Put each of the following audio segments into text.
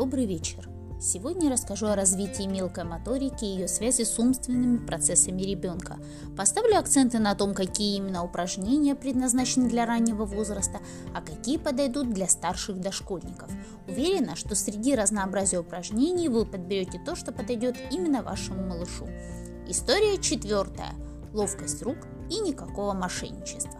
Добрый вечер! Сегодня я расскажу о развитии мелкой моторики и ее связи с умственными процессами ребенка. Поставлю акценты на том, какие именно упражнения предназначены для раннего возраста, а какие подойдут для старших дошкольников. Уверена, что среди разнообразия упражнений вы подберете то, что подойдет именно вашему малышу. История четвертая. Ловкость рук и никакого мошенничества.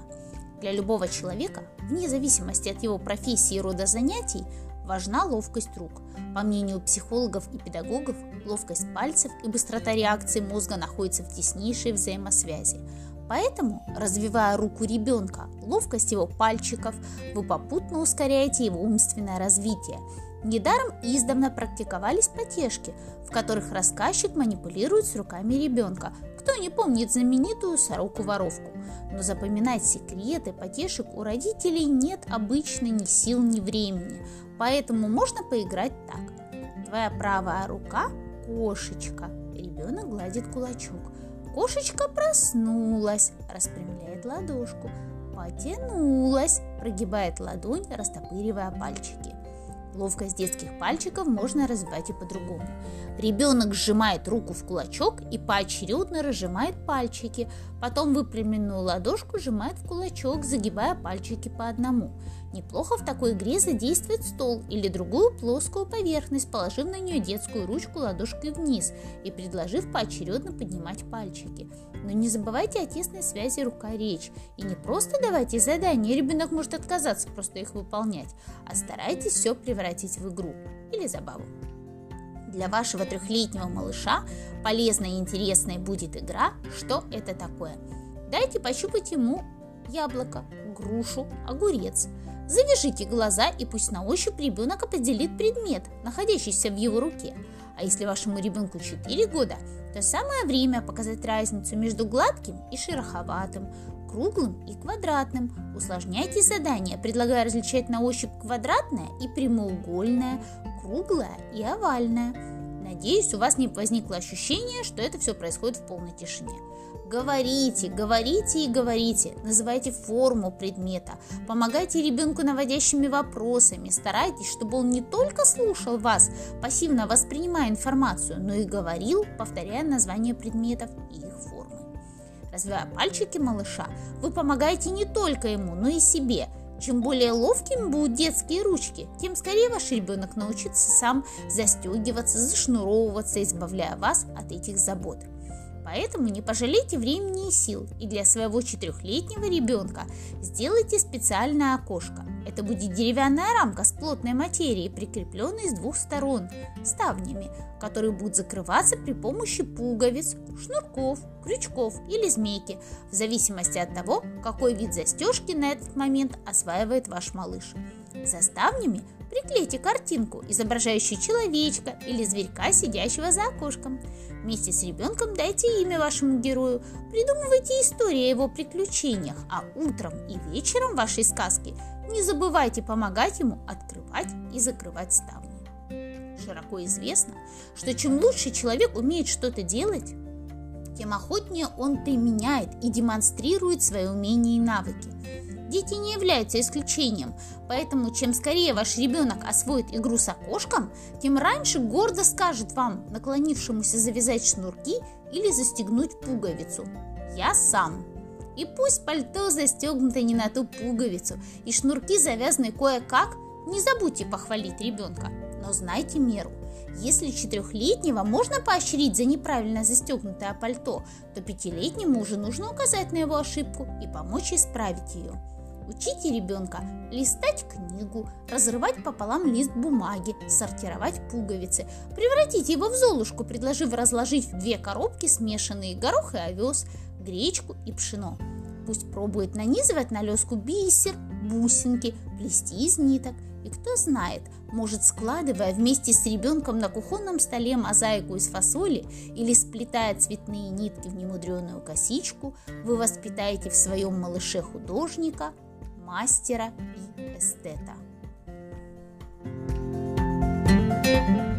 Для любого человека, вне зависимости от его профессии и рода занятий, важна ловкость рук. По мнению психологов и педагогов, ловкость пальцев и быстрота реакции мозга находятся в теснейшей взаимосвязи. Поэтому, развивая руку ребенка, ловкость его пальчиков, вы попутно ускоряете его умственное развитие. Недаром издавна практиковались потешки, в которых рассказчик манипулирует с руками ребенка. Кто не помнит знаменитую сороку-воровку? Но запоминать секреты потешек у родителей нет обычно ни сил, ни времени. Поэтому можно поиграть так. Твоя правая рука – кошечка. Ребенок гладит кулачок. Кошечка проснулась, распрямляет ладошку. Потянулась, прогибает ладонь, растопыривая пальчики. Ловкость детских пальчиков можно развивать и по-другому. Ребенок сжимает руку в кулачок и поочередно разжимает пальчики, потом выпрямленную ладошку сжимает в кулачок, загибая пальчики по одному. Неплохо в такой игре задействовать стол или другую плоскую поверхность, положив на нее детскую ручку ладошкой вниз и предложив поочередно поднимать пальчики. Но не забывайте о тесной связи рука-речь. И не просто давайте задания, ребенок может отказаться просто их выполнять, а старайтесь все превратить в игру или забаву. Для вашего трехлетнего малыша полезной и интересной будет игра «Что это такое?». Дайте пощупать ему яблоко, грушу, огурец. Завяжите глаза и пусть на ощупь ребенок определит предмет, находящийся в его руке. А если вашему ребенку 4 года, то самое время показать разницу между гладким и шероховатым, круглым и квадратным. Усложняйте задание, предлагая различать на ощупь квадратное и прямоугольное, круглое и овальное. Надеюсь, у вас не возникло ощущение, что это все происходит в полной тишине. Говорите, говорите и говорите, называйте форму предмета, помогайте ребенку наводящими вопросами, старайтесь, чтобы он не только слушал вас, пассивно воспринимая информацию, но и говорил, повторяя названия предметов и их формы. Развивая пальчики малыша, вы помогаете не только ему, но и себе. Чем более ловкими будут детские ручки, тем скорее ваш ребенок научится сам застегиваться, зашнуровываться, избавляя вас от этих забот. Поэтому не пожалейте времени и сил, и для своего четырехлетнего ребенка сделайте специальное окошко. Это будет деревянная рамка с плотной материей, прикрепленной с двух сторон ставнями, которые будут закрываться при помощи пуговиц, шнурков, крючков или змейки, в зависимости от того, какой вид застежки на этот момент осваивает ваш малыш. За ставнями приклейте картинку, изображающую человечка или зверька, сидящего за окошком. Вместе с ребенком дайте имя вашему герою, придумывайте истории о его приключениях, а утром и вечером вашей сказки не забывайте помогать ему открывать и закрывать ставни. Широко известно, что чем лучше человек умеет что-то делать, тем охотнее он применяет и демонстрирует свои умения и навыки. Дети не являются исключением, поэтому чем скорее ваш ребенок освоит игру с окошком, тем раньше гордо скажет вам, наклонившемуся завязать шнурки или застегнуть пуговицу. Я сам. И пусть пальто застегнуто не на ту пуговицу, и шнурки завязаны кое-как, не забудьте похвалить ребенка, но знайте меру. Если четырехлетнего можно поощрить за неправильно застегнутое пальто, то пятилетнему уже нужно указать на его ошибку и помочь исправить ее. Учите ребенка листать книгу, разрывать пополам лист бумаги, сортировать пуговицы. Превратите его в золушку, предложив разложить в две коробки смешанные горох и овес, гречку и пшено. Пусть пробует нанизывать на леску бисер, бусинки, плести из ниток. И кто знает, может, складывая вместе с ребенком на кухонном столе мозаику из фасоли или сплетая цветные нитки в немудреную косичку, вы воспитаете в своем малыше художника, мастера и эстета. thank you